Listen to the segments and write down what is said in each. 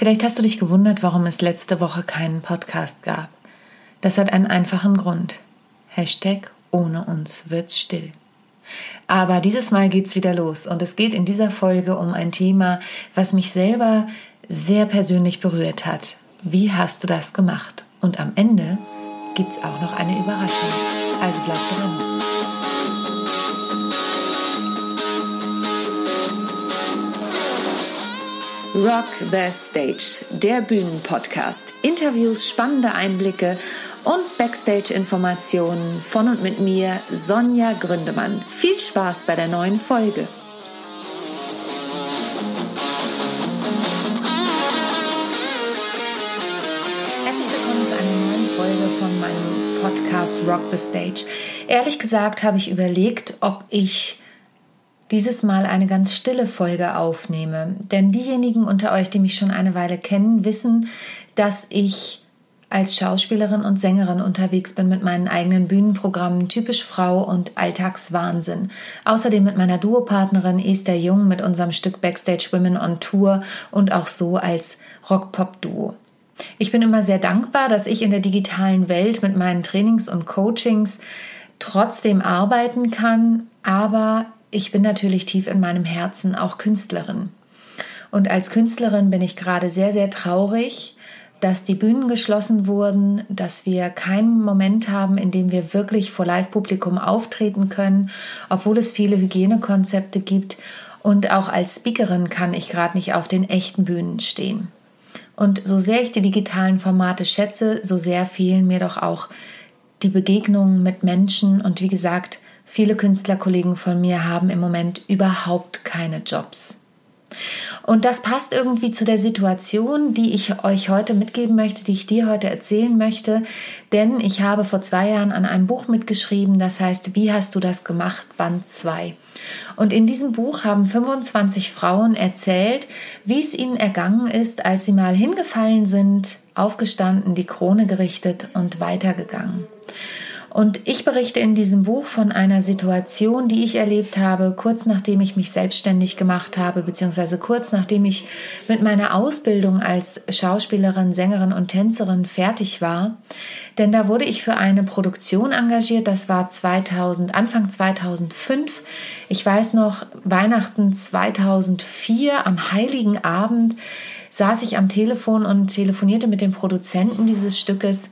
Vielleicht hast du dich gewundert, warum es letzte Woche keinen Podcast gab. Das hat einen einfachen Grund. Hashtag ohne uns wird's still. Aber dieses Mal geht's wieder los und es geht in dieser Folge um ein Thema, was mich selber sehr persönlich berührt hat. Wie hast du das gemacht? Und am Ende gibt's auch noch eine Überraschung. Also bleib dran. Rock the Stage, der Bühnenpodcast. Interviews, spannende Einblicke und Backstage-Informationen von und mit mir, Sonja Gründemann. Viel Spaß bei der neuen Folge. Herzlich willkommen zu einer neuen Folge von meinem Podcast Rock the Stage. Ehrlich gesagt habe ich überlegt, ob ich dieses Mal eine ganz stille Folge aufnehme. Denn diejenigen unter euch, die mich schon eine Weile kennen, wissen, dass ich als Schauspielerin und Sängerin unterwegs bin mit meinen eigenen Bühnenprogrammen Typisch Frau und Alltagswahnsinn. Außerdem mit meiner Duopartnerin Esther Jung mit unserem Stück Backstage Women on Tour und auch so als Rock-Pop-Duo. Ich bin immer sehr dankbar, dass ich in der digitalen Welt mit meinen Trainings und Coachings trotzdem arbeiten kann, aber ich bin natürlich tief in meinem Herzen auch Künstlerin. Und als Künstlerin bin ich gerade sehr, sehr traurig, dass die Bühnen geschlossen wurden, dass wir keinen Moment haben, in dem wir wirklich vor Live-Publikum auftreten können, obwohl es viele Hygienekonzepte gibt. Und auch als Speakerin kann ich gerade nicht auf den echten Bühnen stehen. Und so sehr ich die digitalen Formate schätze, so sehr fehlen mir doch auch die Begegnungen mit Menschen und wie gesagt, Viele Künstlerkollegen von mir haben im Moment überhaupt keine Jobs. Und das passt irgendwie zu der Situation, die ich euch heute mitgeben möchte, die ich dir heute erzählen möchte. Denn ich habe vor zwei Jahren an einem Buch mitgeschrieben, das heißt, Wie hast du das gemacht? Band 2. Und in diesem Buch haben 25 Frauen erzählt, wie es ihnen ergangen ist, als sie mal hingefallen sind, aufgestanden, die Krone gerichtet und weitergegangen. Und ich berichte in diesem Buch von einer Situation, die ich erlebt habe, kurz nachdem ich mich selbstständig gemacht habe, beziehungsweise kurz nachdem ich mit meiner Ausbildung als Schauspielerin, Sängerin und Tänzerin fertig war. Denn da wurde ich für eine Produktion engagiert, das war 2000, Anfang 2005. Ich weiß noch, Weihnachten 2004 am heiligen Abend saß ich am Telefon und telefonierte mit dem Produzenten dieses Stückes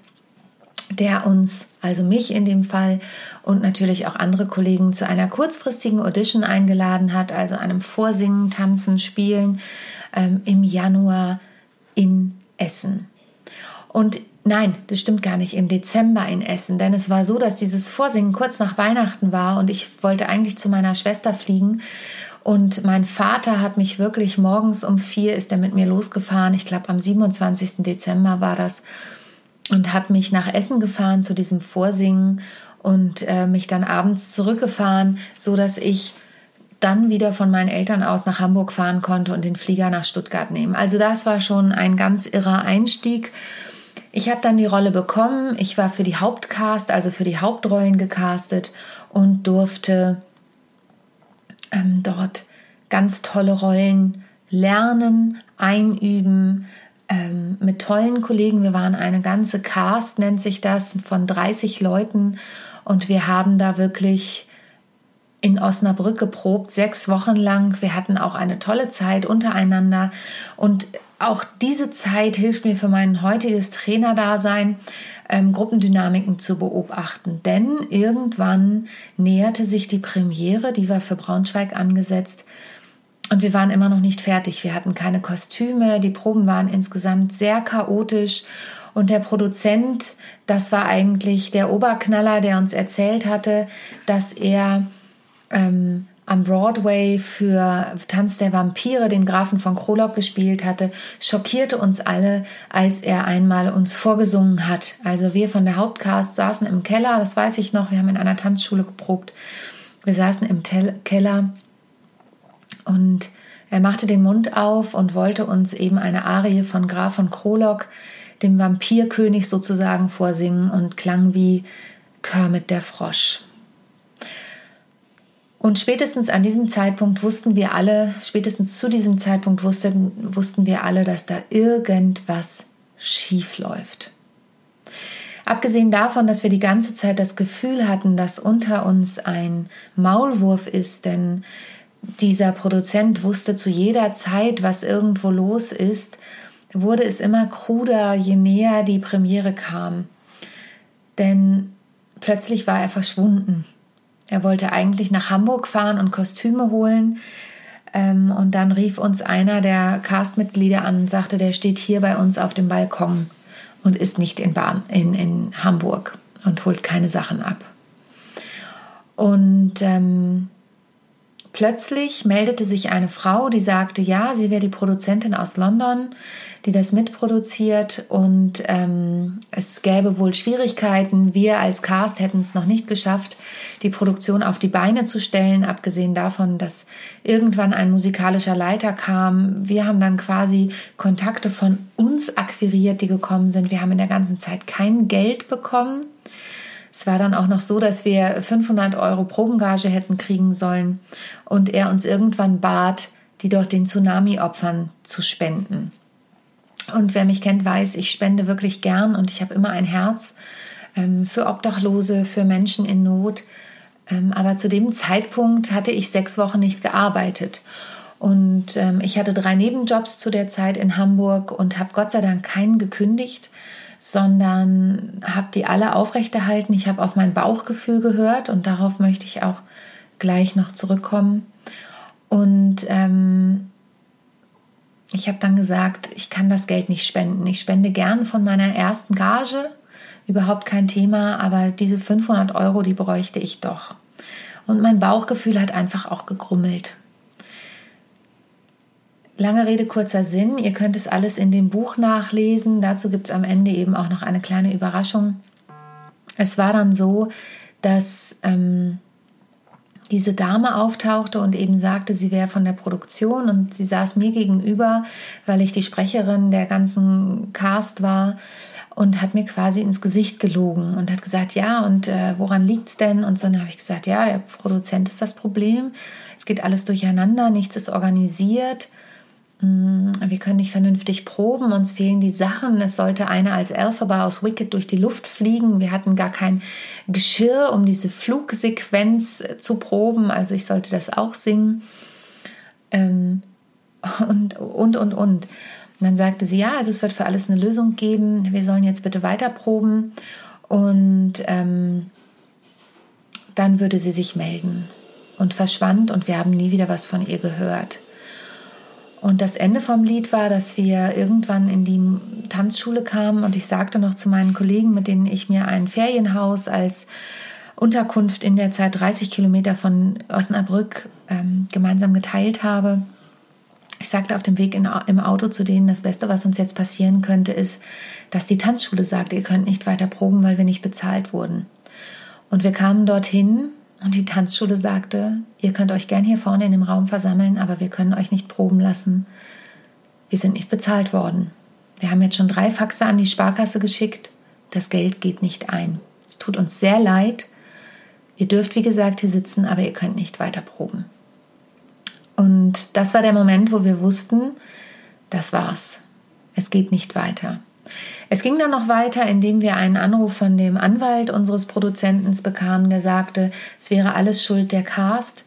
der uns, also mich in dem Fall und natürlich auch andere Kollegen zu einer kurzfristigen Audition eingeladen hat, also einem Vorsingen, Tanzen, Spielen ähm, im Januar in Essen. Und nein, das stimmt gar nicht, im Dezember in Essen, denn es war so, dass dieses Vorsingen kurz nach Weihnachten war und ich wollte eigentlich zu meiner Schwester fliegen. Und mein Vater hat mich wirklich morgens um vier ist er mit mir losgefahren. Ich glaube, am 27. Dezember war das und hat mich nach Essen gefahren zu diesem Vorsingen und äh, mich dann abends zurückgefahren, so dass ich dann wieder von meinen Eltern aus nach Hamburg fahren konnte und den Flieger nach Stuttgart nehmen. Also das war schon ein ganz irrer Einstieg. Ich habe dann die Rolle bekommen. Ich war für die Hauptcast, also für die Hauptrollen gecastet und durfte ähm, dort ganz tolle Rollen lernen, einüben, ähm, mit tollen Kollegen. Wir waren eine ganze Cast, nennt sich das, von 30 Leuten. Und wir haben da wirklich in Osnabrück geprobt, sechs Wochen lang. Wir hatten auch eine tolle Zeit untereinander. Und auch diese Zeit hilft mir für mein heutiges Trainerdasein, ähm, Gruppendynamiken zu beobachten. Denn irgendwann näherte sich die Premiere, die war für Braunschweig angesetzt. Und wir waren immer noch nicht fertig. Wir hatten keine Kostüme. Die Proben waren insgesamt sehr chaotisch. Und der Produzent, das war eigentlich der Oberknaller, der uns erzählt hatte, dass er ähm, am Broadway für Tanz der Vampire den Grafen von Krolop gespielt hatte, schockierte uns alle, als er einmal uns vorgesungen hat. Also wir von der Hauptcast saßen im Keller, das weiß ich noch, wir haben in einer Tanzschule geprobt. Wir saßen im Tel Keller und er machte den Mund auf und wollte uns eben eine Arie von Graf von Krolok, dem Vampirkönig sozusagen, vorsingen und klang wie Kermit der Frosch. Und spätestens an diesem Zeitpunkt wussten wir alle, spätestens zu diesem Zeitpunkt wussten, wussten wir alle, dass da irgendwas schief läuft. Abgesehen davon, dass wir die ganze Zeit das Gefühl hatten, dass unter uns ein Maulwurf ist, denn dieser Produzent wusste zu jeder Zeit, was irgendwo los ist, wurde es immer kruder, je näher die Premiere kam. Denn plötzlich war er verschwunden. Er wollte eigentlich nach Hamburg fahren und Kostüme holen. Ähm, und dann rief uns einer der Castmitglieder an und sagte, der steht hier bei uns auf dem Balkon und ist nicht in, Bahn, in, in Hamburg und holt keine Sachen ab. Und ähm, plötzlich meldete sich eine Frau, die sagte, ja, sie wäre die Produzentin aus London die das mitproduziert und ähm, es gäbe wohl Schwierigkeiten. Wir als Cast hätten es noch nicht geschafft, die Produktion auf die Beine zu stellen, abgesehen davon, dass irgendwann ein musikalischer Leiter kam. Wir haben dann quasi Kontakte von uns akquiriert, die gekommen sind. Wir haben in der ganzen Zeit kein Geld bekommen. Es war dann auch noch so, dass wir 500 Euro Probengage hätten kriegen sollen und er uns irgendwann bat, die dort den Tsunami-Opfern zu spenden. Und wer mich kennt, weiß, ich spende wirklich gern und ich habe immer ein Herz ähm, für Obdachlose, für Menschen in Not. Ähm, aber zu dem Zeitpunkt hatte ich sechs Wochen nicht gearbeitet. Und ähm, ich hatte drei Nebenjobs zu der Zeit in Hamburg und habe Gott sei Dank keinen gekündigt, sondern habe die alle aufrechterhalten. Ich habe auf mein Bauchgefühl gehört und darauf möchte ich auch gleich noch zurückkommen. Und ähm, ich habe dann gesagt, ich kann das Geld nicht spenden. Ich spende gern von meiner ersten Gage, überhaupt kein Thema, aber diese 500 Euro, die bräuchte ich doch. Und mein Bauchgefühl hat einfach auch gegrummelt. Lange Rede, kurzer Sinn. Ihr könnt es alles in dem Buch nachlesen. Dazu gibt es am Ende eben auch noch eine kleine Überraschung. Es war dann so, dass ähm, diese Dame auftauchte und eben sagte, sie wäre von der Produktion und sie saß mir gegenüber, weil ich die Sprecherin der ganzen Cast war und hat mir quasi ins Gesicht gelogen und hat gesagt, ja, und äh, woran es denn? Und so dann habe ich gesagt, ja, der Produzent ist das Problem. Es geht alles durcheinander, nichts ist organisiert. Mm, wir können nicht vernünftig proben, uns fehlen die Sachen. Es sollte einer als Elphaba aus Wicked durch die Luft fliegen. Wir hatten gar kein Geschirr, um diese Flugsequenz äh, zu proben. Also ich sollte das auch singen. Ähm, und, und, und, und. Und dann sagte sie, ja, also es wird für alles eine Lösung geben. Wir sollen jetzt bitte weiterproben. Und ähm, dann würde sie sich melden. Und verschwand und wir haben nie wieder was von ihr gehört. Und das Ende vom Lied war, dass wir irgendwann in die Tanzschule kamen und ich sagte noch zu meinen Kollegen, mit denen ich mir ein Ferienhaus als Unterkunft in der Zeit 30 Kilometer von Osnabrück ähm, gemeinsam geteilt habe. Ich sagte auf dem Weg in, im Auto zu denen, das Beste, was uns jetzt passieren könnte, ist, dass die Tanzschule sagt, ihr könnt nicht weiter proben, weil wir nicht bezahlt wurden. Und wir kamen dorthin und die Tanzschule sagte, ihr könnt euch gern hier vorne in dem Raum versammeln, aber wir können euch nicht proben lassen. Wir sind nicht bezahlt worden. Wir haben jetzt schon drei Faxe an die Sparkasse geschickt. Das Geld geht nicht ein. Es tut uns sehr leid. Ihr dürft, wie gesagt, hier sitzen, aber ihr könnt nicht weiter proben. Und das war der Moment, wo wir wussten, das war's. Es geht nicht weiter. Es ging dann noch weiter, indem wir einen Anruf von dem Anwalt unseres Produzenten bekamen, der sagte, es wäre alles Schuld der Cast.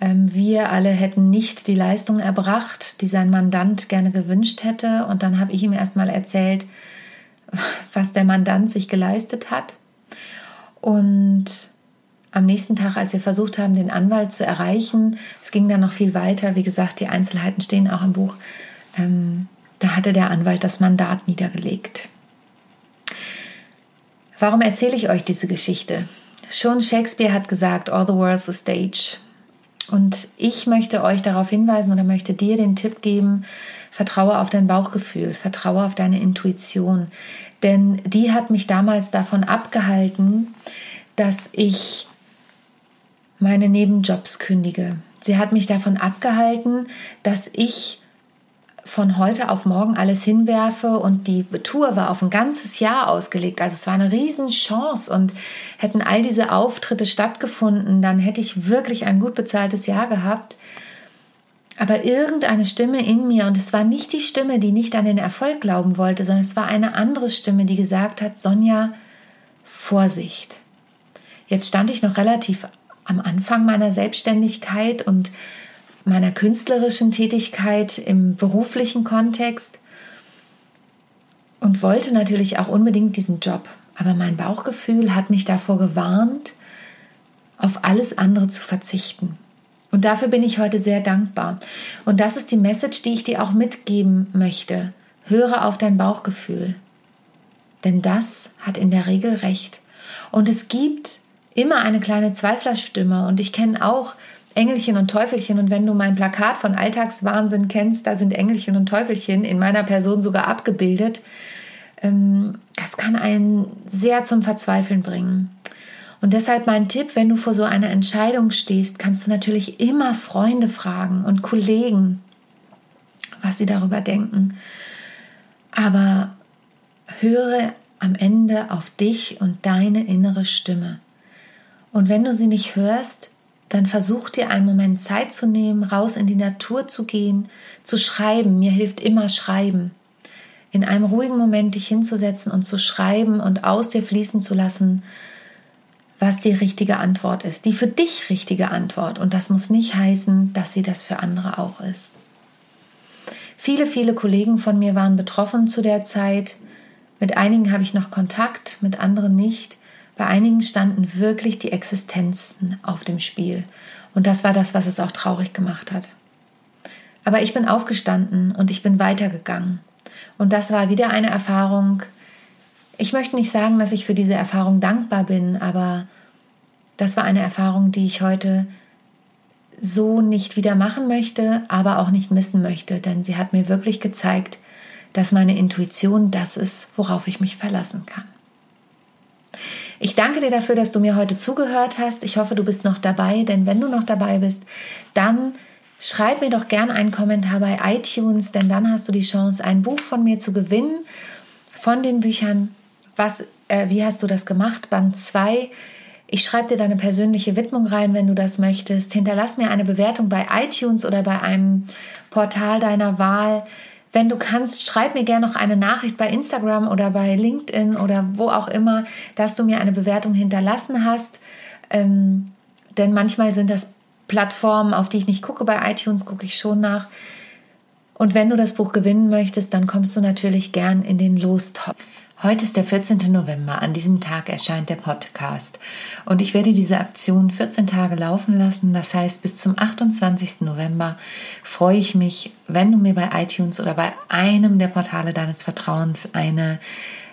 Ähm, wir alle hätten nicht die Leistung erbracht, die sein Mandant gerne gewünscht hätte. Und dann habe ich ihm erstmal erzählt, was der Mandant sich geleistet hat. Und am nächsten Tag, als wir versucht haben, den Anwalt zu erreichen, es ging dann noch viel weiter. Wie gesagt, die Einzelheiten stehen auch im Buch. Ähm, da hatte der Anwalt das Mandat niedergelegt. Warum erzähle ich euch diese Geschichte? Schon Shakespeare hat gesagt, All the world's a stage. Und ich möchte euch darauf hinweisen oder möchte dir den Tipp geben, vertraue auf dein Bauchgefühl, vertraue auf deine Intuition. Denn die hat mich damals davon abgehalten, dass ich meine Nebenjobs kündige. Sie hat mich davon abgehalten, dass ich von heute auf morgen alles hinwerfe und die Tour war auf ein ganzes Jahr ausgelegt. Also es war eine Riesenchance und hätten all diese Auftritte stattgefunden, dann hätte ich wirklich ein gut bezahltes Jahr gehabt. Aber irgendeine Stimme in mir, und es war nicht die Stimme, die nicht an den Erfolg glauben wollte, sondern es war eine andere Stimme, die gesagt hat, Sonja, Vorsicht. Jetzt stand ich noch relativ am Anfang meiner Selbstständigkeit und meiner künstlerischen Tätigkeit im beruflichen Kontext und wollte natürlich auch unbedingt diesen Job. Aber mein Bauchgefühl hat mich davor gewarnt, auf alles andere zu verzichten. Und dafür bin ich heute sehr dankbar. Und das ist die Message, die ich dir auch mitgeben möchte. Höre auf dein Bauchgefühl. Denn das hat in der Regel recht. Und es gibt immer eine kleine Zweiflerstimme. Und ich kenne auch Engelchen und Teufelchen. Und wenn du mein Plakat von Alltagswahnsinn kennst, da sind Engelchen und Teufelchen in meiner Person sogar abgebildet. Ähm, das kann einen sehr zum Verzweifeln bringen. Und deshalb mein Tipp, wenn du vor so einer Entscheidung stehst, kannst du natürlich immer Freunde fragen und Kollegen, was sie darüber denken. Aber höre am Ende auf dich und deine innere Stimme. Und wenn du sie nicht hörst, dann versuch dir einen Moment Zeit zu nehmen, raus in die Natur zu gehen, zu schreiben. Mir hilft immer Schreiben. In einem ruhigen Moment dich hinzusetzen und zu schreiben und aus dir fließen zu lassen, was die richtige Antwort ist, die für dich richtige Antwort. Und das muss nicht heißen, dass sie das für andere auch ist. Viele, viele Kollegen von mir waren betroffen zu der Zeit. Mit einigen habe ich noch Kontakt, mit anderen nicht. Bei einigen standen wirklich die Existenzen auf dem Spiel. Und das war das, was es auch traurig gemacht hat. Aber ich bin aufgestanden und ich bin weitergegangen. Und das war wieder eine Erfahrung. Ich möchte nicht sagen, dass ich für diese Erfahrung dankbar bin, aber das war eine Erfahrung, die ich heute so nicht wieder machen möchte, aber auch nicht missen möchte, denn sie hat mir wirklich gezeigt, dass meine Intuition das ist, worauf ich mich verlassen kann. Ich danke dir dafür, dass du mir heute zugehört hast. Ich hoffe, du bist noch dabei, denn wenn du noch dabei bist, dann schreib mir doch gerne einen Kommentar bei iTunes, denn dann hast du die Chance, ein Buch von mir zu gewinnen, von den Büchern. Was, äh, wie hast du das gemacht? Band 2. Ich schreibe dir deine persönliche Widmung rein, wenn du das möchtest. Hinterlass mir eine Bewertung bei iTunes oder bei einem Portal deiner Wahl. Wenn du kannst, schreib mir gerne noch eine Nachricht bei Instagram oder bei LinkedIn oder wo auch immer, dass du mir eine Bewertung hinterlassen hast. Ähm, denn manchmal sind das Plattformen, auf die ich nicht gucke. Bei iTunes gucke ich schon nach. Und wenn du das Buch gewinnen möchtest, dann kommst du natürlich gern in den Lostop. Heute ist der 14. November. An diesem Tag erscheint der Podcast. Und ich werde diese Aktion 14 Tage laufen lassen. Das heißt, bis zum 28. November freue ich mich, wenn du mir bei iTunes oder bei einem der Portale deines Vertrauens eine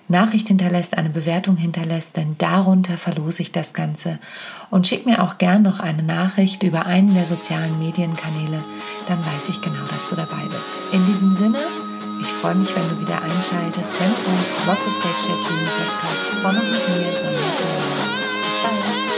Nachricht hinterlässt, eine Bewertung hinterlässt, denn darunter verlose ich das Ganze. Und schick mir auch gern noch eine Nachricht über einen der sozialen Medienkanäle, dann weiß ich genau, dass du dabei bist. In diesem Sinne, ich freue mich, wenn du wieder einschaltest, wenn es heißt Rock the Stage der Bühne Podcast von und mit mir, Sonja Bis bald.